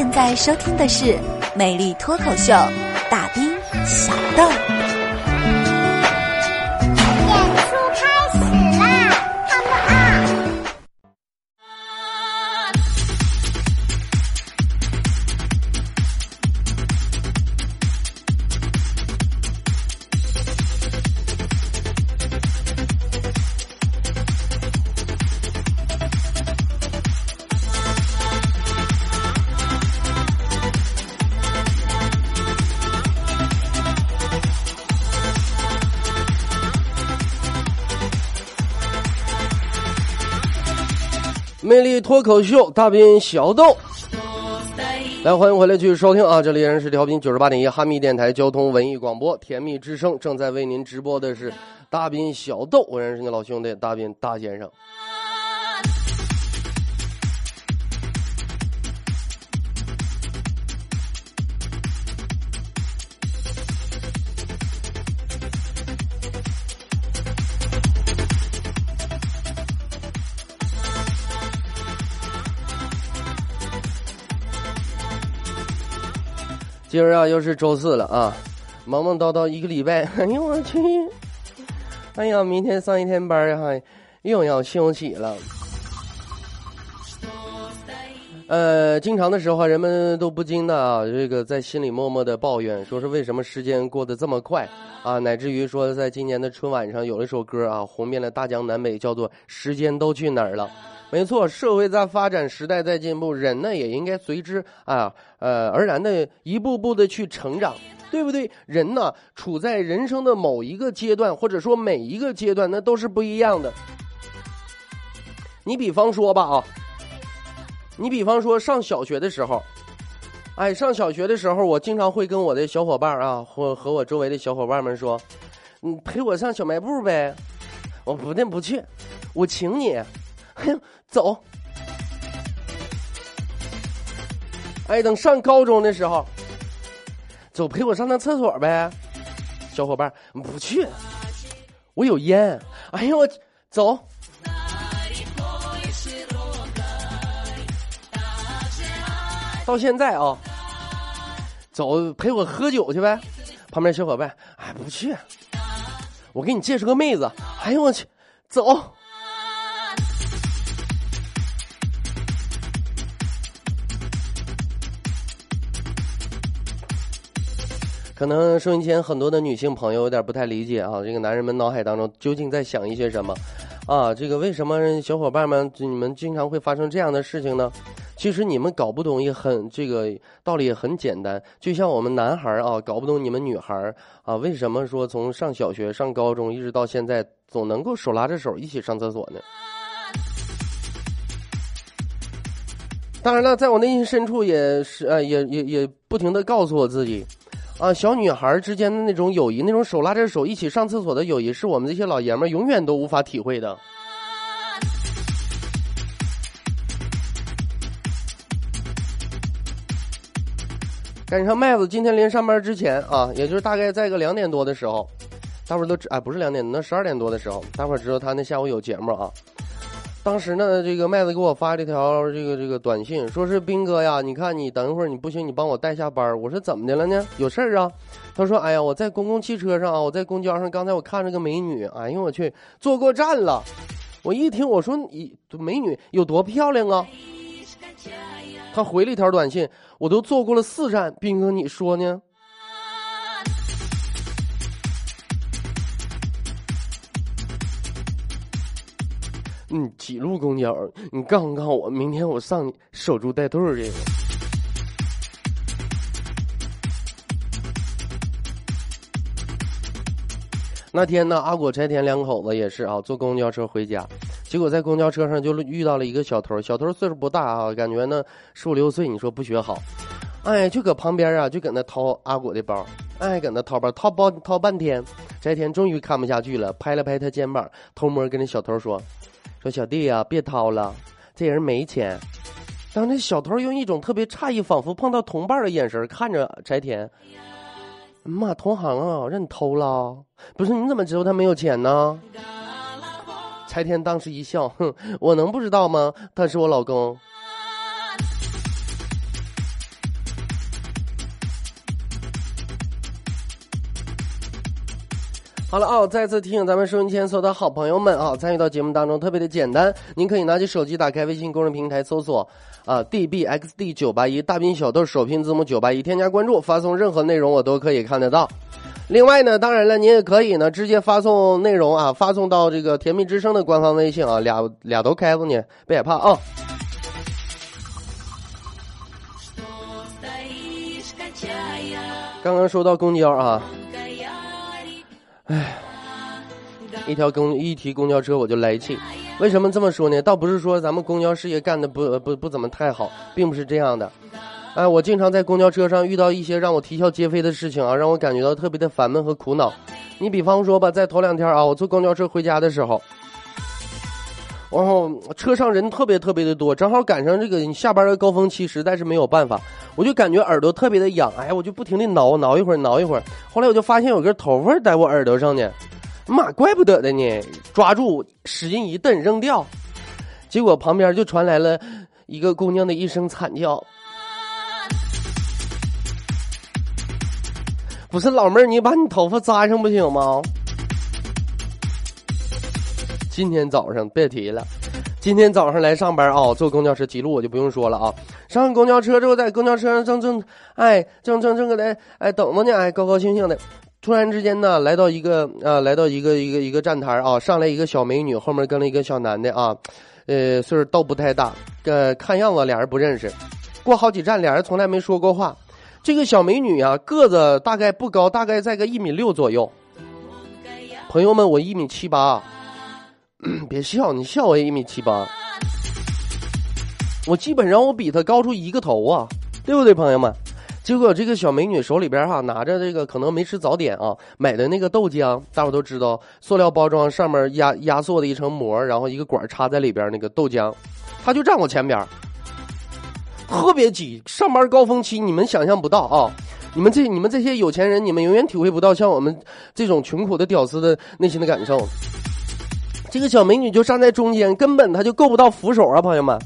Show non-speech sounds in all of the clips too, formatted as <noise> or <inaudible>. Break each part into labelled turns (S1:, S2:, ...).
S1: 现在收听的是《美丽脱口秀》，大兵小豆。
S2: 脱口秀，大兵小豆，来欢迎回来继续收听啊！这里依然是调频九十八点一哈密电台交通文艺广播，甜蜜之声正在为您直播的是大兵小豆，我认识你老兄弟大兵大先生。今儿啊，又是周四了啊，忙忙叨叨一个礼拜，<laughs> 哎呦我去！哎呀，明天上一天班哈，又要休息了。呃，经常的时候，人们都不禁的啊，这个在心里默默的抱怨，说是为什么时间过得这么快啊？乃至于说，在今年的春晚上，有一首歌啊，红遍了大江南北，叫做《时间都去哪儿了》。没错，社会在发展，时代在进步，人呢也应该随之啊呃而然的一步步的去成长，对不对？人呢处在人生的某一个阶段，或者说每一个阶段，那都是不一样的。你比方说吧啊，你比方说上小学的时候，哎，上小学的时候，我经常会跟我的小伙伴啊，或和我周围的小伙伴们说，你陪我上小卖部呗，我不但不去，我请你。哎 <laughs> 走！哎，等上高中的时候，走陪我上趟厕所呗，小伙伴不去，我有烟。哎呦我走！到现在啊，走陪我喝酒去呗，旁边小伙伴哎不去，我给你介绍个妹子。哎呦我去，走！可能收音前很多的女性朋友有点不太理解啊，这个男人们脑海当中究竟在想一些什么？啊，这个为什么小伙伴们你们经常会发生这样的事情呢？其实你们搞不懂也很这个道理也很简单，就像我们男孩啊搞不懂你们女孩啊为什么说从上小学上高中一直到现在总能够手拉着手一起上厕所呢？当然了，在我内心深处也是呃也也也不停的告诉我自己。啊，小女孩之间的那种友谊，那种手拉着手一起上厕所的友谊，是我们这些老爷们永远都无法体会的。赶上麦子今天临上班之前啊，也就是大概在个两点多的时候，大伙儿都知，哎，不是两点，那十二点多的时候，大伙儿知道他那下午有节目啊。当时呢，这个麦子给我发这条这个这个短信，说是兵哥呀，你看你等一会儿你不行，你帮我带下班。我说怎么的了呢？有事儿啊？他说，哎呀，我在公共汽车上啊，我在公交上，刚才我看着个美女，哎呦我去，坐过站了。我一听，我说你美女有多漂亮啊？他回了一条短信，我都坐过了四站，兵哥你说呢？你几路公交？你告诉告诉我，明天我上你守株待兔去。<laughs> 那天呢，阿果、柴田两口子也是啊，坐公交车回家，结果在公交车上就遇到了一个小偷。小偷岁数不大啊，感觉呢十五六岁。你说不学好，哎，就搁旁边啊，就搁那掏阿果的包，哎，搁那掏包掏包掏半天。柴田终于看不下去了，拍了拍他肩膀，偷摸跟那小偷说。说小弟呀，别掏了，这人没钱。当那小偷用一种特别诧异，仿佛碰到同伴的眼神看着柴田。妈，同行啊，让你偷了？不是，你怎么知道他没有钱呢？柴田当时一笑，哼，我能不知道吗？他是我老公。好了啊！再次提醒咱们收音机前所有的好朋友们啊，参与到节目当中特别的简单，您可以拿起手机，打开微信公众平台，搜索啊 dbxd 九八一，大兵小豆首拼字母九八一，添加关注，发送任何内容我都可以看得到。另外呢，当然了，您也可以呢直接发送内容啊，发送到这个甜蜜之声的官方微信啊，俩俩都开着呢，别害怕啊。刚刚说到公交啊。哎，一条公一提公交车我就来气，为什么这么说呢？倒不是说咱们公交事业干的不不不怎么太好，并不是这样的。哎，我经常在公交车上遇到一些让我啼笑皆非的事情啊，让我感觉到特别的烦闷和苦恼。你比方说吧，在头两天啊，我坐公交车回家的时候，然后车上人特别特别的多，正好赶上这个你下班的高峰期，实在是没有办法。我就感觉耳朵特别的痒，哎，我就不停的挠挠一会儿，挠一会儿。后来我就发现有根头发在我耳朵上呢，妈，怪不得的呢！抓住，使劲一蹬，扔掉。结果旁边就传来了一个姑娘的一声惨叫：“不是老妹儿，你把你头发扎上不行吗？”今天早上别提了。今天早上来上班啊，坐公交车，记录我就不用说了啊。上公交车之后，在公交车上正正，哎，正正正搁那哎等着呢，哎，高高兴兴的。突然之间呢，来到一个啊，来到一个一个一个站台啊，上来一个小美女，后面跟了一个小男的啊，呃，岁数都不太大，呃，看样子俩人不认识。过好几站，俩人从来没说过话。这个小美女啊，个子大概不高，大概在个一米六左右。朋友们，我一米七八。<clears throat> 别笑，你笑我也一米七八，我基本上我比他高出一个头啊，对不对，朋友们？结果这个小美女手里边哈拿着这个可能没吃早点啊，买的那个豆浆，大伙都知道，塑料包装上面压压缩的一层膜，然后一个管插在里边那个豆浆，她就站我前边，特别挤。上班高峰期你们想象不到啊，你们这你们这些有钱人，你们永远体会不到像我们这种穷苦的屌丝的内心的感受。这个小美女就站在中间，根本她就够不到扶手啊，朋友们，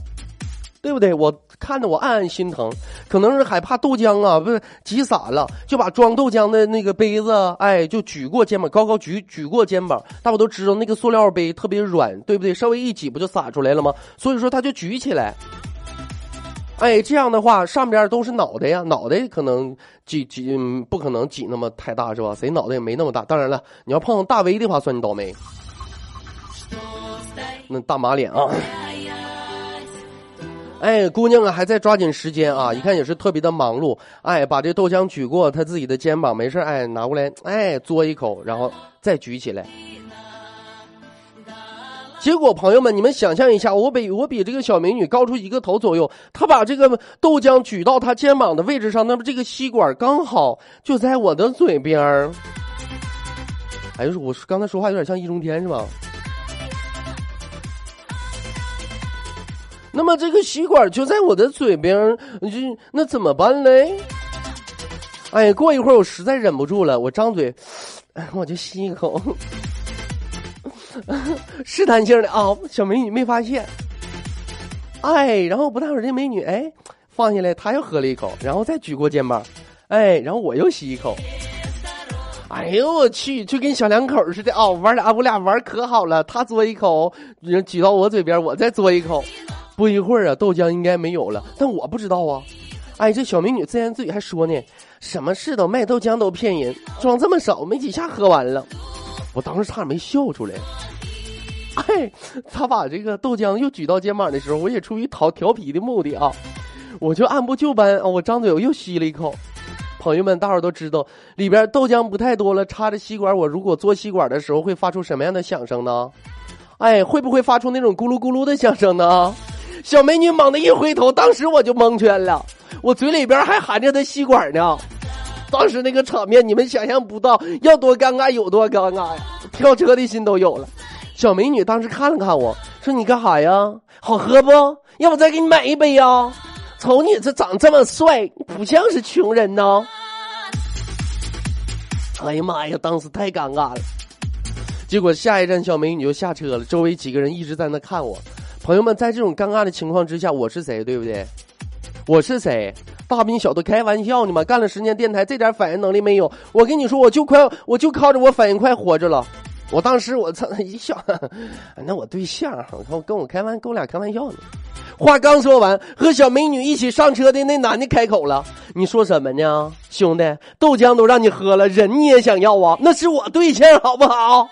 S2: 对不对？我看着我暗暗心疼，可能是害怕豆浆啊，不是挤洒了，就把装豆浆的那个杯子，哎，就举过肩膀，高高举举过肩膀。大伙都知道那个塑料杯特别软，对不对？稍微一挤不就洒出来了吗？所以说她就举起来，哎，这样的话上边都是脑袋呀，脑袋可能挤挤不可能挤那么太大是吧？谁脑袋也没那么大。当然了，你要碰上大 V 的话，算你倒霉。那大马脸啊！哎，姑娘啊，还在抓紧时间啊！一看也是特别的忙碌。哎，把这豆浆举过她自己的肩膀，没事哎，拿过来，哎，嘬一口，然后再举起来。结果，朋友们，你们想象一下，我比我比这个小美女高出一个头左右，她把这个豆浆举到她肩膀的位置上，那么这个吸管刚好就在我的嘴边儿。哎，我刚才说话有点像易中天，是吧？那么这个吸管就在我的嘴边，就那怎么办嘞？哎，过一会儿我实在忍不住了，我张嘴，哎我就吸一口，<laughs> 试探性的啊，小美女没发现。哎，然后不大会儿，这美女哎放下来，她又喝了一口，然后再举过肩膀，哎，然后我又吸一口。哎呦我去，就跟小两口似的啊，玩俩我俩玩可好了，她嘬一口，举到我嘴边，我再嘬一口。不一会儿啊，豆浆应该没有了，但我不知道啊。哎，这小美女自言自语还说呢：“什么事都卖豆浆都骗人，装这么少，没几下喝完了。”我当时差点没笑出来。哎，他把这个豆浆又举到肩膀的时候，我也出于讨调皮的目的啊，我就按部就班啊，我张嘴我又吸了一口。朋友们，大伙都知道里边豆浆不太多了，插着吸管，我如果嘬吸管的时候会发出什么样的响声呢？哎，会不会发出那种咕噜咕噜的响声呢？小美女猛地一回头，当时我就蒙圈了，我嘴里边还含着她吸管呢。当时那个场面，你们想象不到要多尴尬有多尴尬呀！跳车的心都有了。小美女当时看了看我说：“你干哈呀？好喝不？要不再给你买一杯呀？瞅你这长这么帅，不像是穷人呢。”哎呀妈呀！当时太尴尬了。结果下一站小美女就下车了，周围几个人一直在那看我。朋友们，在这种尴尬的情况之下，我是谁？对不对？我是谁？大兵小子开玩笑呢吗？干了十年电台，这点反应能力没有？我跟你说，我就快，我就靠着我反应快活着了。我当时我操一笑，<laughs> 那我对象，我看跟我开玩，跟我俩开玩笑呢。话刚说完，和小美女一起上车的那男的开口了：“你说什么呢，兄弟？豆浆都让你喝了，人你也想要啊？那是我对象，好不好？”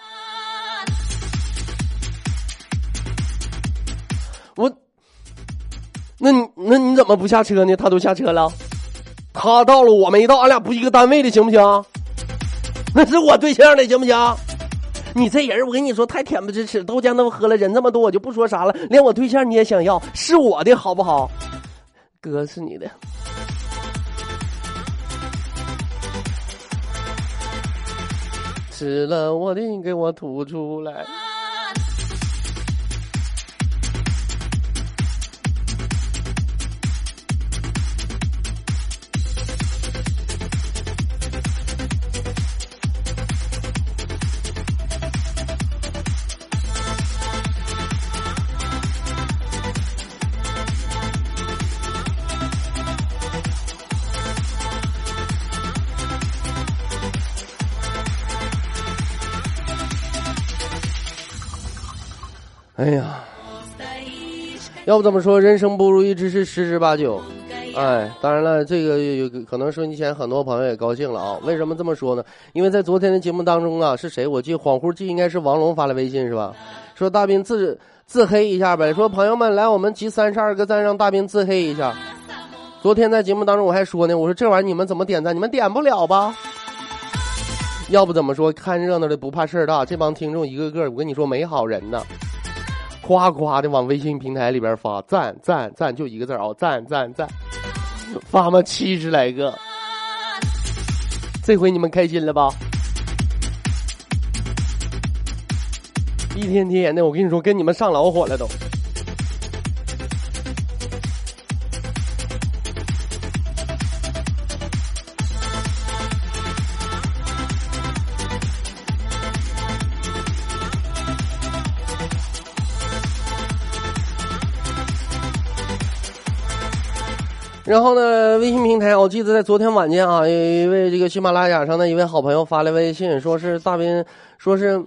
S2: 我，那你那你怎么不下车呢？他都下车了，他到了我没到，俺俩不一个单位的，行不行？<laughs> 那是我对象的，行不行？你这人，我跟你说太恬不知耻，豆浆都喝了，人这么多，我就不说啥了。连我对象你也想要，是我的好不好？哥是你的，吃了我的给我吐出来。哎呀，要不怎么说人生不如意之事十之八九？哎，当然了，这个有可能收音机前很多朋友也高兴了啊。为什么这么说呢？因为在昨天的节目当中啊，是谁？我记恍惚记应该是王龙发了微信是吧？说大兵自自黑一下呗。说朋友们来，我们集三十二个赞，让大兵自黑一下。昨天在节目当中我还说呢，我说这玩意儿你们怎么点赞？你们点不了吧？要不怎么说看热闹的不怕事儿大？这帮听众一个个，我跟你说没好人呢。夸夸的往微信平台里边发赞赞赞，就一个字啊，赞赞赞，发嘛七十来个，这回你们开心了吧？一天天的，我跟你说，跟你们上老火了都。然后呢，微信平台，我记得在昨天晚间啊，有一位这个喜马拉雅上的一位好朋友发来微信，说是大斌，说是，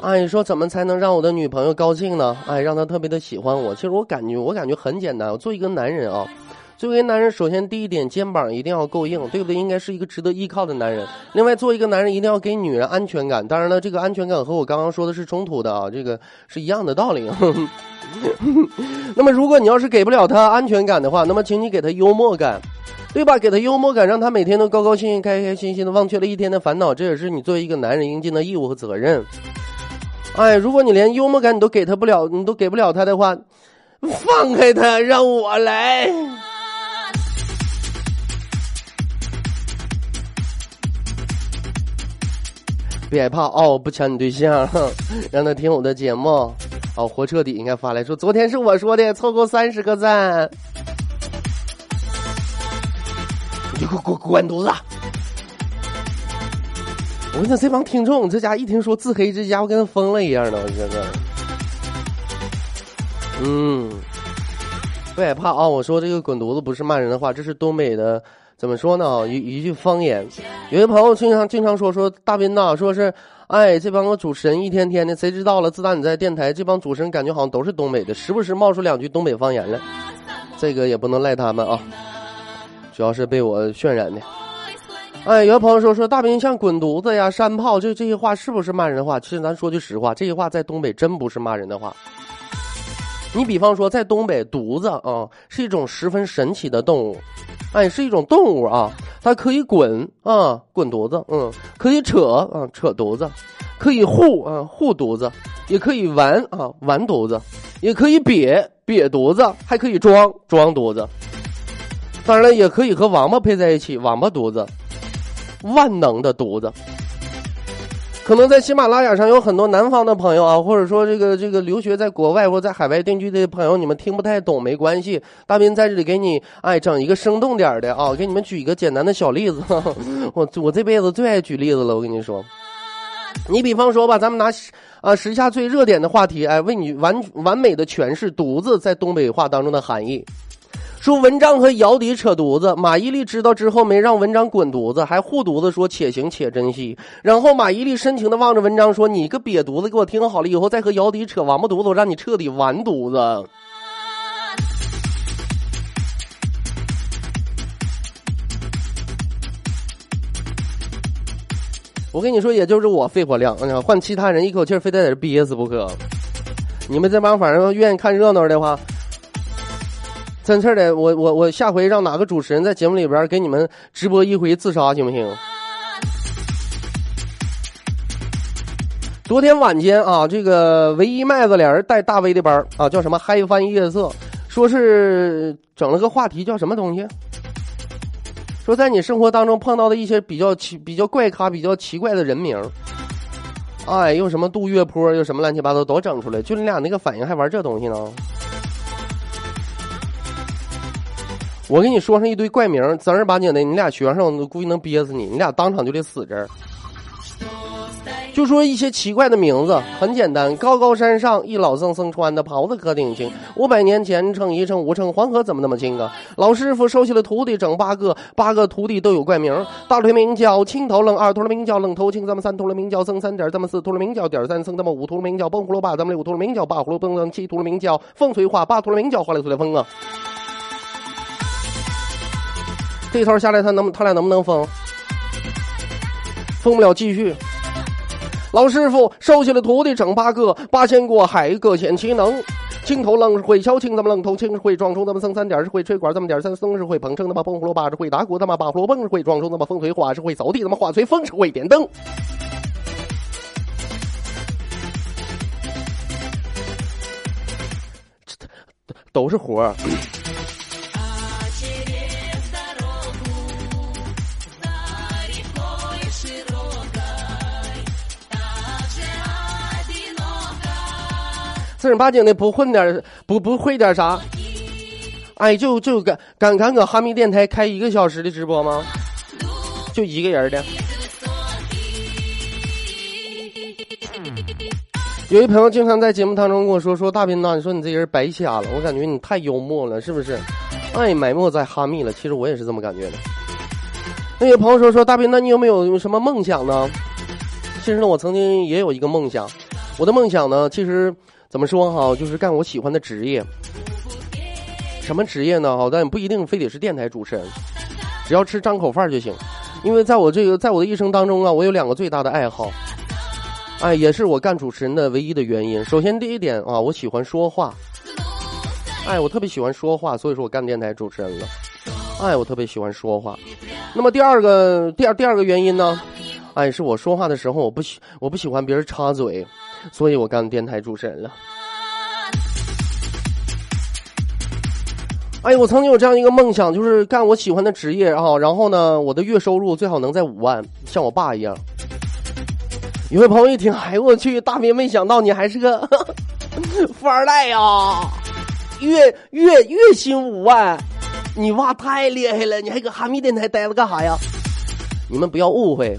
S2: 哎，说怎么才能让我的女朋友高兴呢？哎，让她特别的喜欢我。其实我感觉，我感觉很简单。我做一个男人啊，作为男人，首先第一点，肩膀一定要够硬，对不对？应该是一个值得依靠的男人。另外，做一个男人一定要给女人安全感。当然了，这个安全感和我刚刚说的是冲突的啊，这个是一样的道理。<laughs> 那么，如果你要是给不了他安全感的话，那么请你给他幽默感，对吧？给他幽默感，让他每天都高高兴兴、开开心心的，忘却了一天的烦恼。这也是你作为一个男人应尽的义务和责任。哎，如果你连幽默感你都给他不了，你都给不了他的话，放开他，让我来。别害怕哦，不抢你对象，让他听我的节目。哦，活彻底应该发来说，昨天是我说的，凑够三十个赞，你给我滚滚犊子！我跟你说，这帮听众，这家一听说自黑，这家伙跟疯了一样的，我觉得。嗯，不害怕啊！我说这个滚犊子不是骂人的话，这是东北的，怎么说呢？一一句方言。有些朋友经常经常说说大斌呐，说是。哎，这帮个主持人一天天的，谁知道了？自打你在电台，这帮主持人感觉好像都是东北的，时不时冒出两句东北方言来。这个也不能赖他们啊，主要是被我渲染的。哎，有的朋友说说大兵像滚犊子呀、山炮，这这些话是不是骂人的话？其实咱说句实话，这些话在东北真不是骂人的话。你比方说，在东北，犊子啊是一种十分神奇的动物，哎，是一种动物啊。它可以滚啊，滚犊子，嗯，可以扯啊，扯犊子，可以护啊，护犊子，也可以玩啊，玩犊子，也可以瘪瘪犊子，还可以装装犊子。当然了，也可以和王八配在一起，王八犊子，万能的犊子。可能在喜马拉雅上有很多南方的朋友啊，或者说这个这个留学在国外或在海外定居的朋友，你们听不太懂没关系，大斌在这里给你哎整一个生动点的啊，给你们举一个简单的小例子。<laughs> 我我这辈子最爱举例子了，我跟你说，你比方说吧，咱们拿啊时下最热点的话题，哎，为你完完美的诠释“独”字在东北话当中的含义。说文章和姚笛扯犊子，马伊琍知道之后没让文章滚犊子，还护犊子说且行且珍惜。然后马伊琍深情的望着文章说：“你个瘪犊子，给我听好了，以后再和姚笛扯王八犊子，我让你彻底完犊子。”我跟你说，也就是我肺活量，换其他人一口气非得在这憋死不可。你们这帮反正愿意看热闹的话，真事的，我我我下回让哪个主持人在节目里边给你们直播一回自杀，行不行？昨天晚间啊，这个唯一麦子俩人带大 V 的班啊，叫什么嗨翻夜色，说是整了个话题，叫什么东西？说在你生活当中碰到的一些比较奇、比较怪咖、比较奇怪的人名。哎，又什么杜月坡，又什么乱七八糟都整出来，就你俩那个反应还玩这东西呢？我给你说上一堆怪名，正儿八经的，你俩学上，估计能憋死你，你俩当场就得死这儿。就说一些奇怪的名字，很简单。高高山上一老僧，僧穿的袍子可挺轻。五百年前称一称五称黄河怎么那么清啊？老师傅收下了徒弟整八个，八个徒弟都有怪名。大徒名叫青头愣，二徒名叫愣头青，咱们三徒名叫僧三点，咱们四徒名叫点三僧，咱们五徒名叫蹦葫芦把，咱们六徒名叫八葫芦蹦蹦，七徒名叫风吹花，八徒名叫花里胡来风啊。这套下来，他能他俩能不能疯？疯不了，继续。老师傅收下了徒弟整八个，八仙过海各显其能。青头愣是会敲磬，他妈愣头青是会撞钟，他妈僧三点是会吹管，咱们点三僧是会捧秤，他妈崩葫芦把是会打鼓，他妈把葫芦蹦是会撞钟，他妈风吹花是会扫地，他妈花吹风是会点灯。这都是活儿。正儿八经的不混点不不会点啥？哎，就就敢敢敢搁哈密电台开一个小时的直播吗？就一个人的。有一朋友经常在节目当中跟我说：“说大斌呐，你说你这人白瞎了。”我感觉你太幽默了，是不是？哎，埋没在哈密了。其实我也是这么感觉的。那有朋友说：“说大斌，那你有没有什么梦想呢？”其实呢，我曾经也有一个梦想。我的梦想呢，其实。怎么说哈？就是干我喜欢的职业。什么职业呢？哈，但不一定非得是电台主持人，只要吃张口饭就行。因为在我这个，在我的一生当中啊，我有两个最大的爱好，哎，也是我干主持人的唯一的原因。首先第一点啊，我喜欢说话，哎，我特别喜欢说话，所以说我干电台主持人了。哎，我特别喜欢说话。那么第二个，第二第二个原因呢？哎，是我说话的时候，我不喜我不喜欢别人插嘴。所以我干电台主持人了。哎我曾经有这样一个梦想，就是干我喜欢的职业啊。然后呢，我的月收入最好能在五万，像我爸一样。有位朋友一听，哎我去，大明没想到你还是个 <laughs> 富二代呀！月月月薪五万，你爸太厉害了！你还搁哈密电台待着干啥呀？你们不要误会。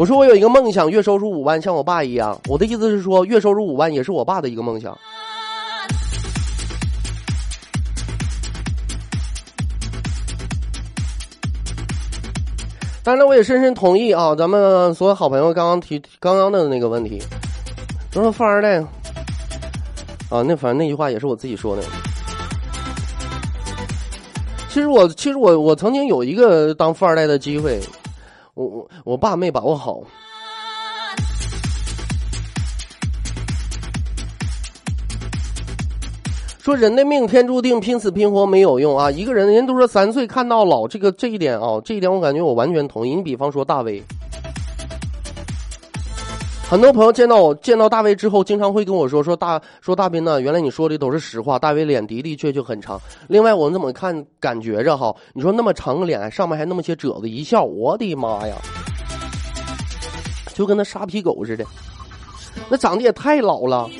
S2: 我说我有一个梦想，月收入五万，像我爸一样。我的意思是说，月收入五万也是我爸的一个梦想。当然，我也深深同意啊，咱们所有好朋友刚刚提刚刚的那个问题，都说富二代啊，那反正那句话也是我自己说的。其实我，其实我，我曾经有一个当富二代的机会。我我爸没把握好，说人的命天注定，拼死拼活没有用啊！一个人人都说三岁看到老，这个这一点啊，这一点我感觉我完全同意。你比方说大威。很多朋友见到我见到大卫之后，经常会跟我说：“说大说大斌呢，原来你说的都是实话。大卫脸的的确确很长。另外，我们怎么看感觉着哈？你说那么长个脸，上面还那么些褶子，一笑，我的妈呀，就跟那沙皮狗似的。那长得也太老了。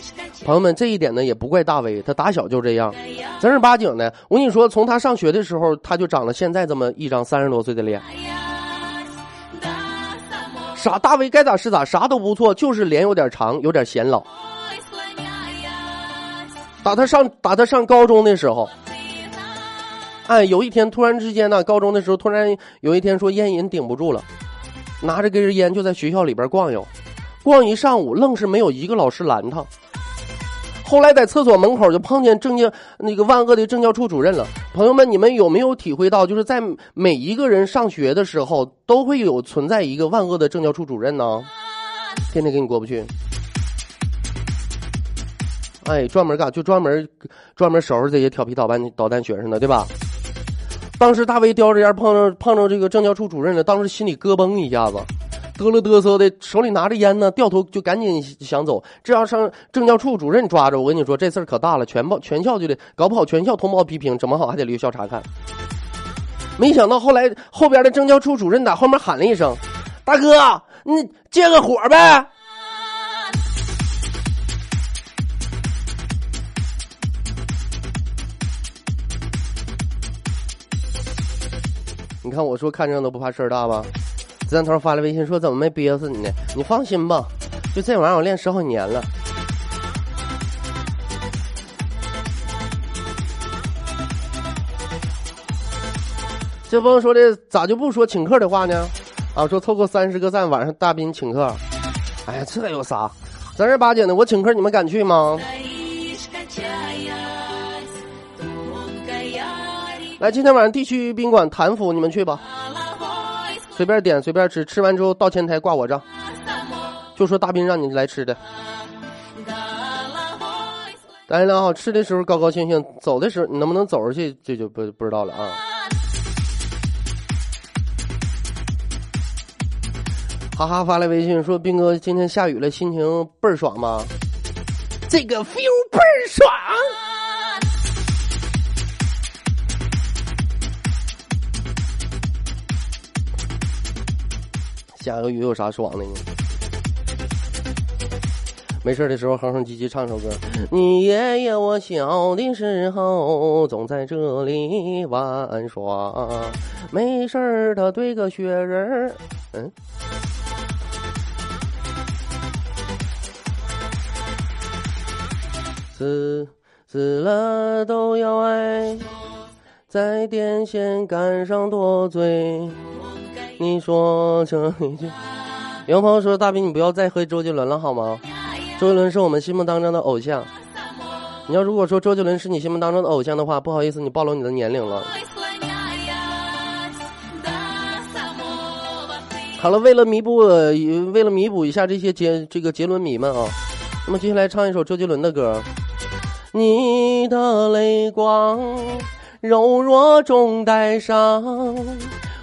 S2: 朋友们，这一点呢也不怪大卫，他打小就这样，正儿八经的。我跟你说，从他上学的时候，他就长了现在这么一张三十多岁的脸。”啥大卫该咋是咋，啥都不错，就是脸有点长，有点显老。打他上打他上高中的时候，哎，有一天突然之间呢，高中的时候突然有一天说烟瘾顶不住了，拿着根烟就在学校里边逛悠，逛一上午，愣是没有一个老师拦他。后来在厕所门口就碰见政教那个万恶的政教处主任了。朋友们，你们有没有体会到，就是在每一个人上学的时候，都会有存在一个万恶的政教处主任呢？天天跟你过不去。哎，专门干就专门专门收拾这些调皮捣蛋捣蛋学生的，对吧？当时大卫叼着烟碰着碰着这个政教处主任了，当时心里咯嘣一下子，嘚了嘚瑟的，手里拿着烟呢，掉头就赶紧想走。这要上政教处主任抓着，我跟你说这事儿可大了，全报全校就得搞不好全校通报批评，整不好还得留校察看。没想到后来后边的政教处主任在后面喊了一声：“大哥，你借个火呗。”你看我说看热闹不怕事儿大吧？子弹头发来微信说怎么没憋死你呢？你放心吧，就这玩意儿我练十好几年了。这朋友说的咋就不说请客的话呢？啊，说凑够三十个赞，晚上大斌请客。哎呀，这有啥？正儿八经的，我请客，你们敢去吗？来，今天晚上地区宾馆谭府，你们去吧，随便点，随便吃，吃完之后到前台挂我账，就说大兵让你来吃的。大家俩好，吃的时候高高兴兴，走的时候你能不能走出去，这就不不知道了啊。哈哈，发来微信说：“兵哥，今天下雨了，心情倍儿爽吗？这个 feel 倍儿爽。”下个雨有啥爽的呢？没事的时候哼哼唧唧唱首歌。你爷爷我小的时候总在这里玩耍，没事他堆个雪人嗯。死死了都要爱，在电线杆上多嘴。你说这一句，有朋友说：“大兵，你不要再黑周杰伦了好吗？周杰伦是我们心目当中的偶像。你要如果说周杰伦是你心目当中的偶像的话，不好意思，你暴露你的年龄了。”好了，为了弥补，为了弥补一下这些杰这个杰伦迷们啊，那么接下来唱一首周杰伦的歌，《你的泪光柔弱中带伤》。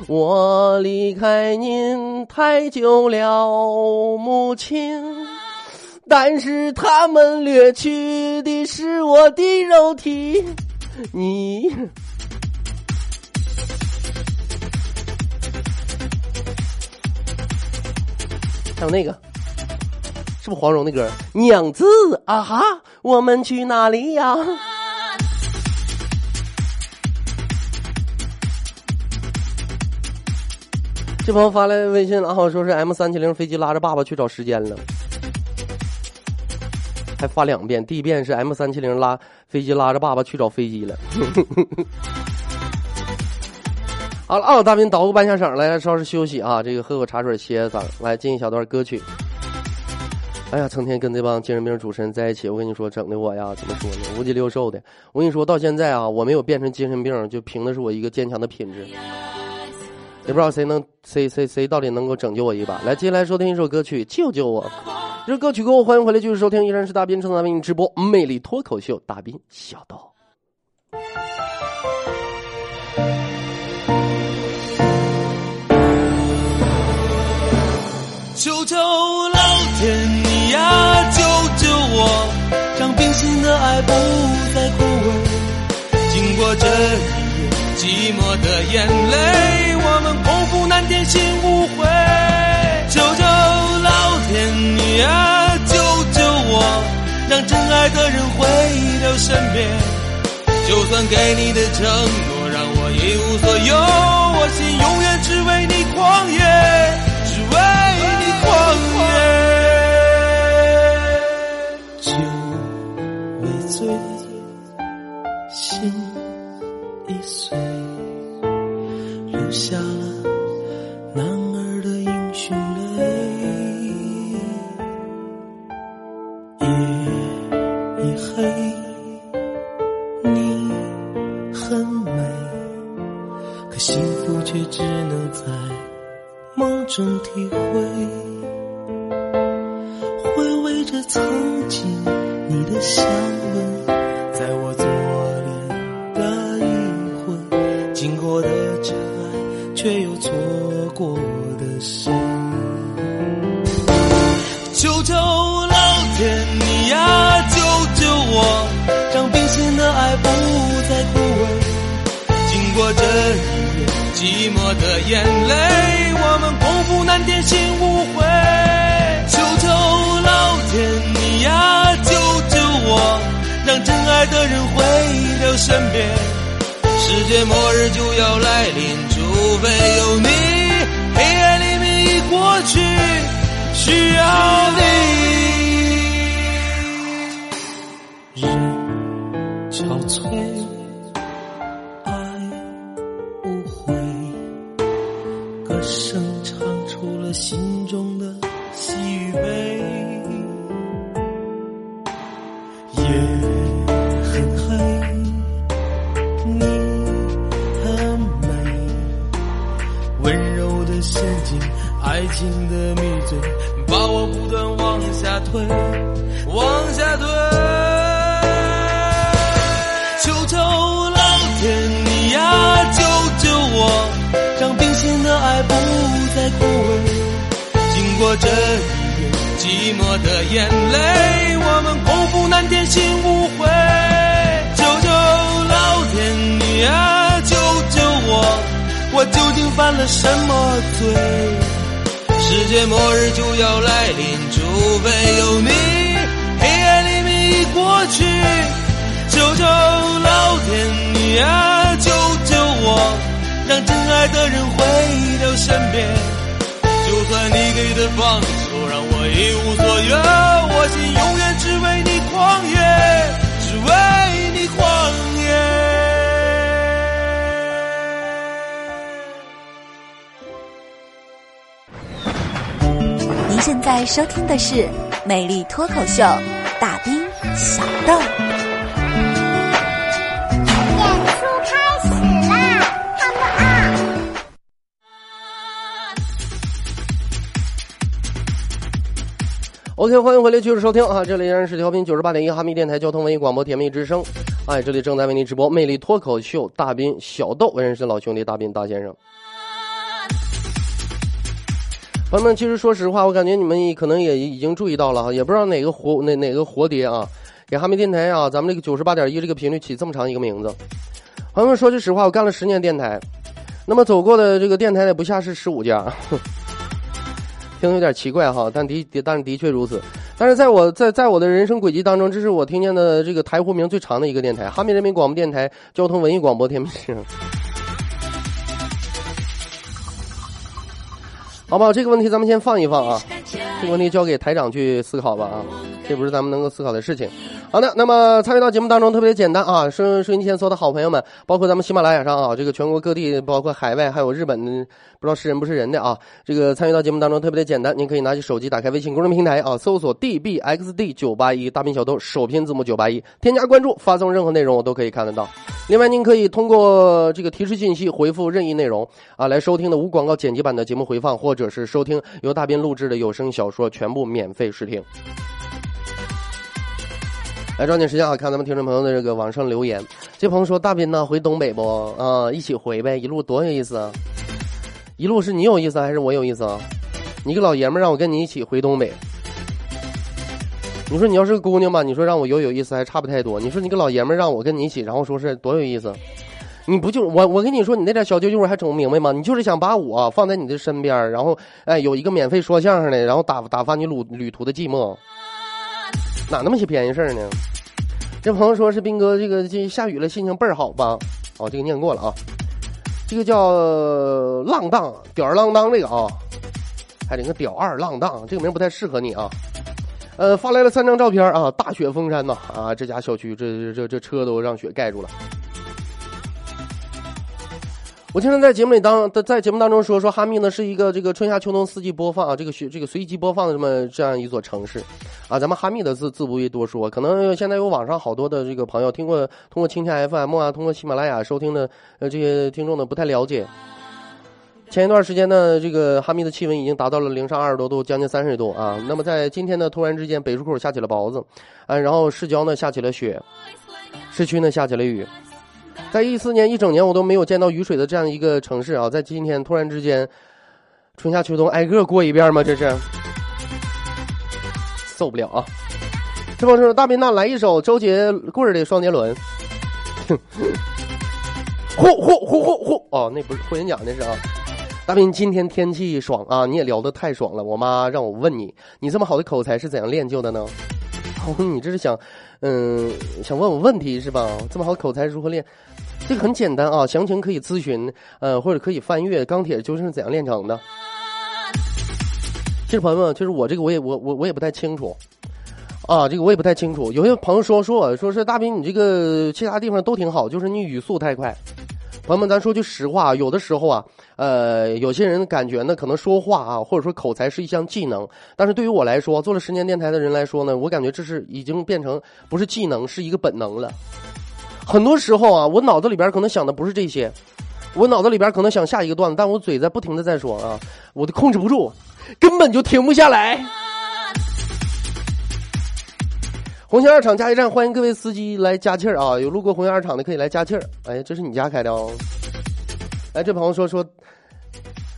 S2: 我离开您太久了，母亲，但是他们掠去的是我的肉体。你，还有那个，是不是黄蓉的歌？娘子啊哈，我们去哪里呀？这朋友发来微信然后，说是 M 三七零飞机拉着爸爸去找时间了，还发两遍，第一遍是 M 三七零拉飞机拉着爸爸去找飞机了。<laughs> 好了啊，大兵捣鼓半下场来稍事休息啊，这个喝口茶水歇歇嗓，来进一小段歌曲。哎呀，成天跟这帮精神病主持人在一起，我跟你说，整的我呀，怎么说呢，五脊六兽的。我跟你说到现在啊，我没有变成精神病，就凭的是我一个坚强的品质。也不知道谁能谁谁谁到底能够拯救我一把。来，接下来收听一首歌曲《救救我》。这首歌曲给我欢迎回来，继续收听，依然是大斌正在为你直播《魅力脱口秀》，大斌小刀。
S3: 求求老天，你呀救救我，让冰心的爱不再枯萎。经过这寂寞的眼泪。我们共赴难天，心无悔。求求老天，你啊，救救我，让真爱的人回到身边。就算给你的承诺让我一无所有，我心永远只为你狂野，留下了。声唱出了心中的喜与悲。我究竟犯了什么罪？世界末日就要来临，除非有你，黑暗黎明已过去。求求老天，你呀救救我，让真爱的人回到身边。就算你给的放手让我一无所有，我心永远只为你狂野，只为
S1: 现在收听的是《美丽脱口秀》，大兵小豆。
S4: 演出开始啦，哈姆啊
S2: ！OK，欢迎回来，继续收听啊！这里依然是调频九十八点一哈密电台交通文艺广播甜蜜之声，哎，这里正在为您直播魅力脱口秀大斌小豆，我认识老兄弟大斌大先生。朋友们，其实说实话，我感觉你们可能也已经注意到了哈，也不知道哪个活哪哪个活爹啊，给哈密电台啊，咱们这个九十八点一这个频率起这么长一个名字。朋友们，说句实话，我干了十年电台，那么走过的这个电台也不下是十五家。<laughs> 听有点奇怪哈，但的的但是的确如此。但是在我在在我的人生轨迹当中，这是我听见的这个台呼名最长的一个电台——哈密人民广播电台交通文艺广播天之好吧，这个问题咱们先放一放啊，这个问题交给台长去思考吧啊，这不是咱们能够思考的事情。好的，那么参与到节目当中特别简单啊，收收音机前所有的好朋友们，包括咱们喜马拉雅上啊，这个全国各地，包括海外，还有日本，不知道是人不是人的啊，这个参与到节目当中特别的简单，您可以拿起手机打开微信公众平台啊，搜索 dbxd 九八一大兵小豆首拼字母九八一，添加关注，发送任何内容我都可以看得到。另外，您可以通过这个提示信息回复任意内容啊，来收听的无广告剪辑版的节目回放，或者是收听由大斌录制的有声小说，全部免费试听。来，抓紧时间啊！看咱们听众朋友的这个网上留言。这朋友说：“大斌呢，回东北不？啊，一起回呗，一路多有意思啊！一路是你有意思还是我有意思啊？你个老爷们儿让我跟你一起回东北，你说你要是个姑娘吧，你说让我有有意思还差不太多。你说你个老爷们让我跟你一起，然后说是多有意思？你不就我我跟你说，你那点小九九还整不明白吗？你就是想把我放在你的身边，然后哎有一个免费说相声的，然后打打发你旅旅途的寂寞。”哪那么些便宜事儿呢？这朋友说是斌哥，这个这下雨了，心情倍儿好吧？哦，这个念过了啊。这个叫浪荡吊儿郎当，这个啊，还得个吊二浪荡，这个名不太适合你啊。呃，发来了三张照片啊，大雪封山呐啊，这家小区这这这车都让雪盖住了。我经常在节目里当在节目当中说说哈密呢是一个这个春夏秋冬四季播放啊，这个学这个随机播放的这么这样一座城市，啊，咱们哈密的字字不必多说，可能现在有网上好多的这个朋友听过通过蜻蜓 FM 啊，通过喜马拉雅收听的呃这些听众呢不太了解。前一段时间呢，这个哈密的气温已经达到了零上二十多度，将近三十度啊。那么在今天呢，突然之间北出口下起了雹子，啊，然后市郊呢下起了雪，市区呢下起了雨。在一四年一整年我都没有见到雨水的这样一个城市啊，在今天突然之间，春夏秋冬挨个过一遍吗？这是受不了啊！这帮是大斌呐，来一首周杰棍的《双节轮》。<laughs> 呼呼呼呼呼！哦，那不是霍元甲，那是啊。大斌，今天天气爽啊，你也聊得太爽了。我妈让我问你，你这么好的口才是怎样练就的呢？哦，你这是想，嗯，想问我问题是吧？这么好口才如何练？这个很简单啊，详情可以咨询，呃，或者可以翻阅《钢铁究竟是怎样炼成的》。其实朋友们，就是我这个我也我我我也不太清楚，啊，这个我也不太清楚。有些朋友说说我说是大斌，你这个其他地方都挺好，就是你语速太快。朋友们，咱说句实话，有的时候啊，呃，有些人感觉呢，可能说话啊，或者说口才是一项技能，但是对于我来说，做了十年电台的人来说呢，我感觉这是已经变成不是技能，是一个本能了。很多时候啊，我脑子里边可能想的不是这些，我脑子里边可能想下一个段子，但我嘴在不停的在说啊，我都控制不住，根本就停不下来。红星二厂加油站，欢迎各位司机来加气儿啊！有路过红星二厂的可以来加气儿。哎，这是你家开的哦。哎，这朋友说说。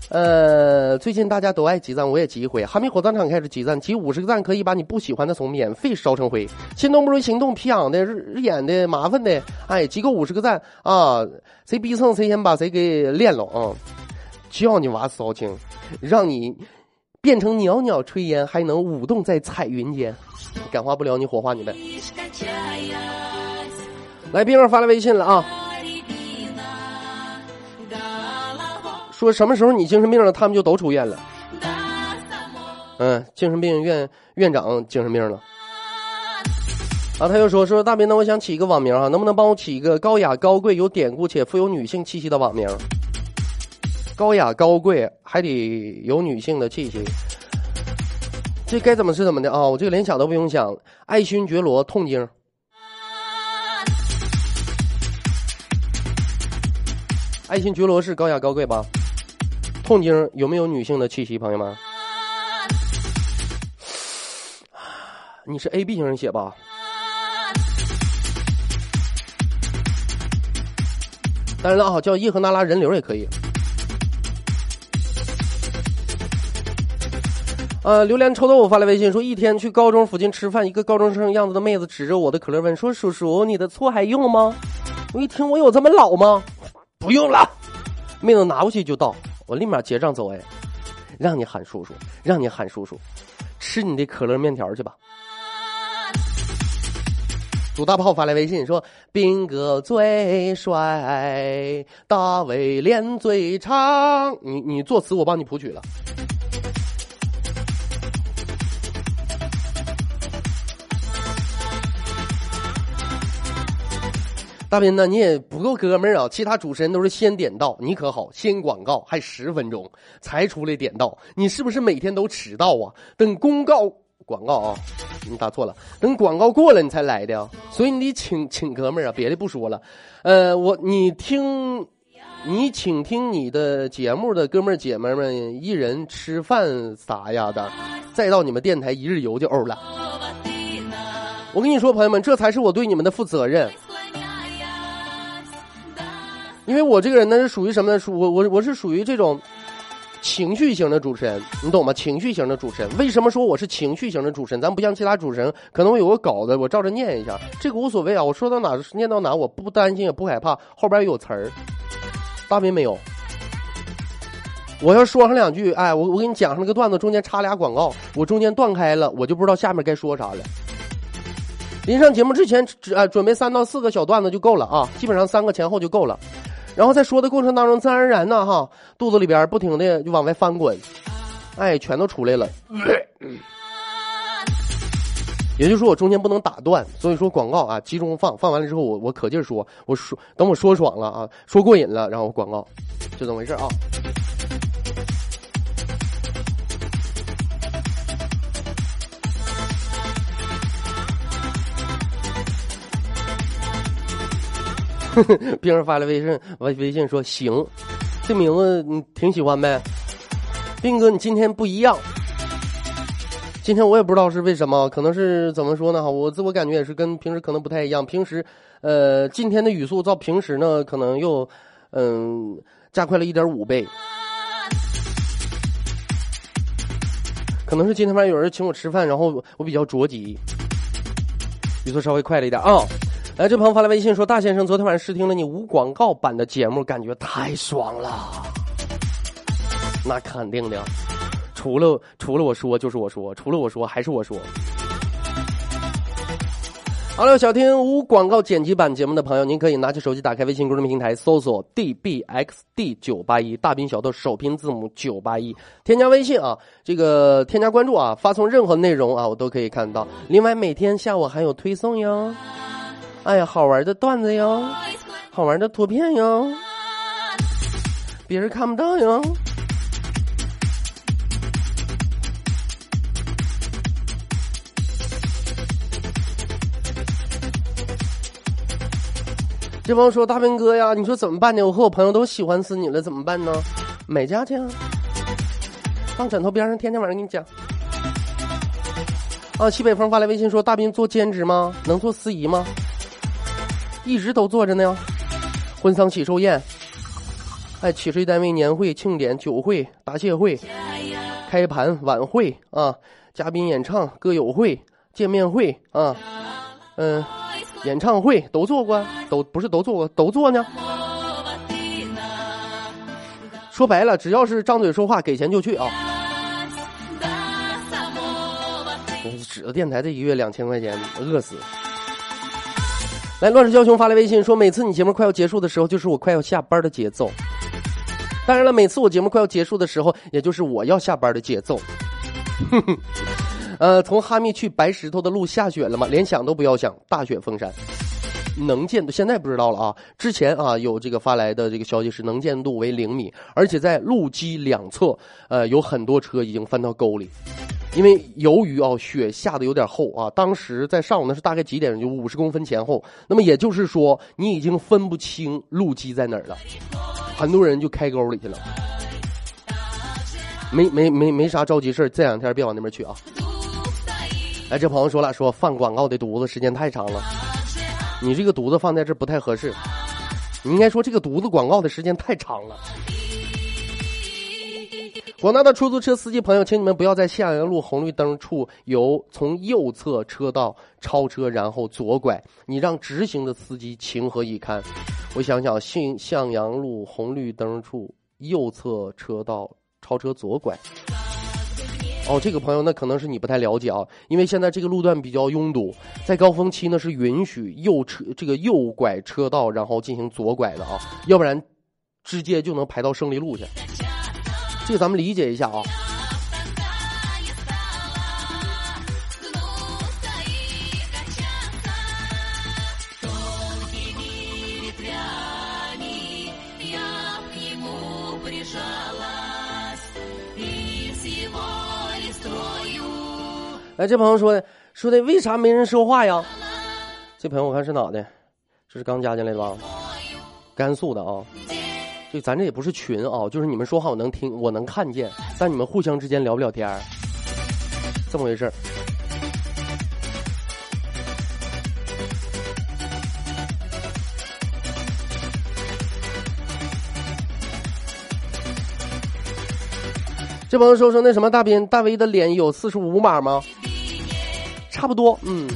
S2: 呃，最近大家都爱集赞，我也集一回。哈密火葬场开始集赞，集五十个赞可以把你不喜欢的葱免费烧成灰。心动不如行动，皮痒的、日日眼的、麻烦的，哎，集够五十个赞啊！谁逼蹭谁先把谁给练了啊！叫你娃骚情，让你变成袅袅炊烟，还能舞动在彩云间。感化不了你，火化你们。来，兵儿发来微信了啊！说什么时候你精神病了，他们就都出院了。嗯，精神病院院长精神病了。啊，他又说说大斌，那我想起一个网名啊，能不能帮我起一个高雅高贵、有典故且富有女性气息的网名？高雅高贵还得有女性的气息，这该怎么是怎么的啊？我这个连想都不用想，爱新觉罗痛经。爱新觉罗是高雅高贵吧？痛经有没有女性的气息，朋友们？你是 A B 型人血吧？当然了啊，叫叶赫那拉人流也可以。呃，榴莲臭豆腐发来微信说，一天去高中附近吃饭，一个高中生样子的妹子指着我的可乐问说：“叔叔，你的醋还用吗？”我一听，我有这么老吗？不用了，妹子拿过去就倒。我立马结账走哎，让你喊叔叔，让你喊叔叔，吃你的可乐面条去吧。朱大炮发来微信说：“兵哥最帅，大卫脸最长。”你你作词，我帮你谱曲了。大斌呢？你也不够哥们儿啊！其他主持人都是先点到，你可好？先广告还十分钟才出来点到，你是不是每天都迟到啊？等公告广告啊，你打错了，等广告过了你才来的，所以你得请请哥们儿啊！别的不说了，呃，我你听，你请听你的节目的哥们儿姐们们一人吃饭啥呀的，再到你们电台一日游就欧了。我跟你说，朋友们，这才是我对你们的负责任。因为我这个人呢是属于什么呢？属我我我是属于这种情绪型的主持人，你懂吗？情绪型的主持人，为什么说我是情绪型的主持人？咱不像其他主持人，可能我有个稿子，我照着念一下，这个无所谓啊。我说到哪念到哪，我不担心也不害怕，后边有词儿。大斌没有，我要说上两句，哎，我我给你讲上那个段子，中间插俩广告，我中间断开了，我就不知道下面该说啥了。临上节目之前，只啊准备三到四个小段子就够了啊，基本上三个前后就够了。然后在说的过程当中，自然而然呢，哈，肚子里边不停的就往外翻滚，哎，全都出来了。也就是说，我中间不能打断，所以说广告啊，集中放，放完了之后，我我可劲儿说，我说等我说爽了啊，说过瘾了，然后广告。就这么回事啊。<laughs> 冰儿发来微信，微微信说行，这名字你挺喜欢呗。斌哥，你今天不一样。今天我也不知道是为什么，可能是怎么说呢？哈，我自我感觉也是跟平时可能不太一样。平时，呃，今天的语速照平时呢，可能又，嗯，加快了一点五倍。可能是今天晚上有人请我吃饭，然后我比较着急，语速稍微快了一点啊。来，这朋友发来微信说：“大先生，昨天晚上试听了你无广告版的节目，感觉太爽了。”那肯定的，除了除了我说就是我说，除了我说还是我说。好了，想听无广告剪辑版节目的朋友，您可以拿起手机，打开微信公众平台，搜索 dbxd 九八一，大兵小豆首拼字母九八一，添加微信啊，这个添加关注啊，发送任何内容啊，我都可以看到。另外，每天下午还有推送哟。哎呀，好玩的段子哟，好玩的图片哟，别人看不到哟。这帮说大兵哥呀，你说怎么办呢？我和我朋友都喜欢死你了，怎么办呢？买家去啊，放枕头边上，天天晚上给你讲。啊，西北风发来微信说：大兵做兼职吗？能做司仪吗？一直都做着呢。婚丧喜寿宴，哎，企事业单位年会、庆典、酒会、答谢会、开盘晚会啊，嘉宾演唱、歌友会、见面会啊，嗯。演唱会都做过，都不是都做过，都做呢。说白了，只要是张嘴说话，给钱就去啊。指着电台这一个月两千块钱，饿死。来，乱世枭雄发来微信说，每次你节目快要结束的时候，就是我快要下班的节奏。当然了，每次我节目快要结束的时候，也就是我要下班的节奏。哼哼。呃，从哈密去白石头的路下雪了吗？连想都不要想，大雪封山，能见度现在不知道了啊。之前啊有这个发来的这个消息是能见度为零米，而且在路基两侧，呃有很多车已经翻到沟里，因为由于啊雪下的有点厚啊，当时在上午那是大概几点？就五十公分前后，那么也就是说你已经分不清路基在哪儿了，很多人就开沟里去了，没没没没啥着急事这两天别往那边去啊。哎，这朋友说了，说放广告的犊子时间太长了，你这个犊子放在这不太合适，你应该说这个犊子广告的时间太长了。广大的出租车司机朋友，请你们不要在向阳路红绿灯处由从右侧车道超车，然后左拐，你让直行的司机情何以堪？我想想，向向阳路红绿灯处右侧车道超车左拐。哦，这个朋友那可能是你不太了解啊，因为现在这个路段比较拥堵，在高峰期呢是允许右车这个右拐车道，然后进行左拐的啊，要不然直接就能排到胜利路去。这咱们理解一下啊。哎，这朋友说的说的，为啥没人说话呀？这朋友我看是哪的？这是刚加进来的吧？甘肃的啊。这咱这也不是群啊，就是你们说话我能听，我能看见，但你们互相之间聊不了天儿这么回事儿这朋友说说那什么大斌大威的脸有四十五码吗？差不多，嗯，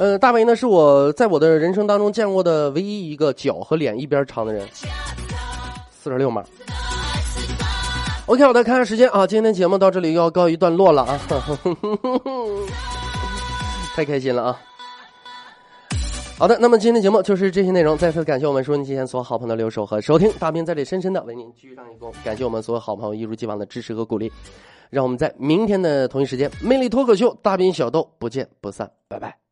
S2: 呃，大为呢是我在我的人生当中见过的唯一一个脚和脸一边长的人，四十六码。OK，好的，看看时间啊，今天节目到这里要告一段落了啊，<laughs> 太开心了啊。好的，那么今天节目就是这些内容。再次感谢我们收音机前所有好朋友的留守和收听。大兵在这里深深的为您鞠上一躬，感谢我们所有好朋友一如既往的支持和鼓励。让我们在明天的同一时间，魅力脱口秀大兵小豆不见不散，拜拜。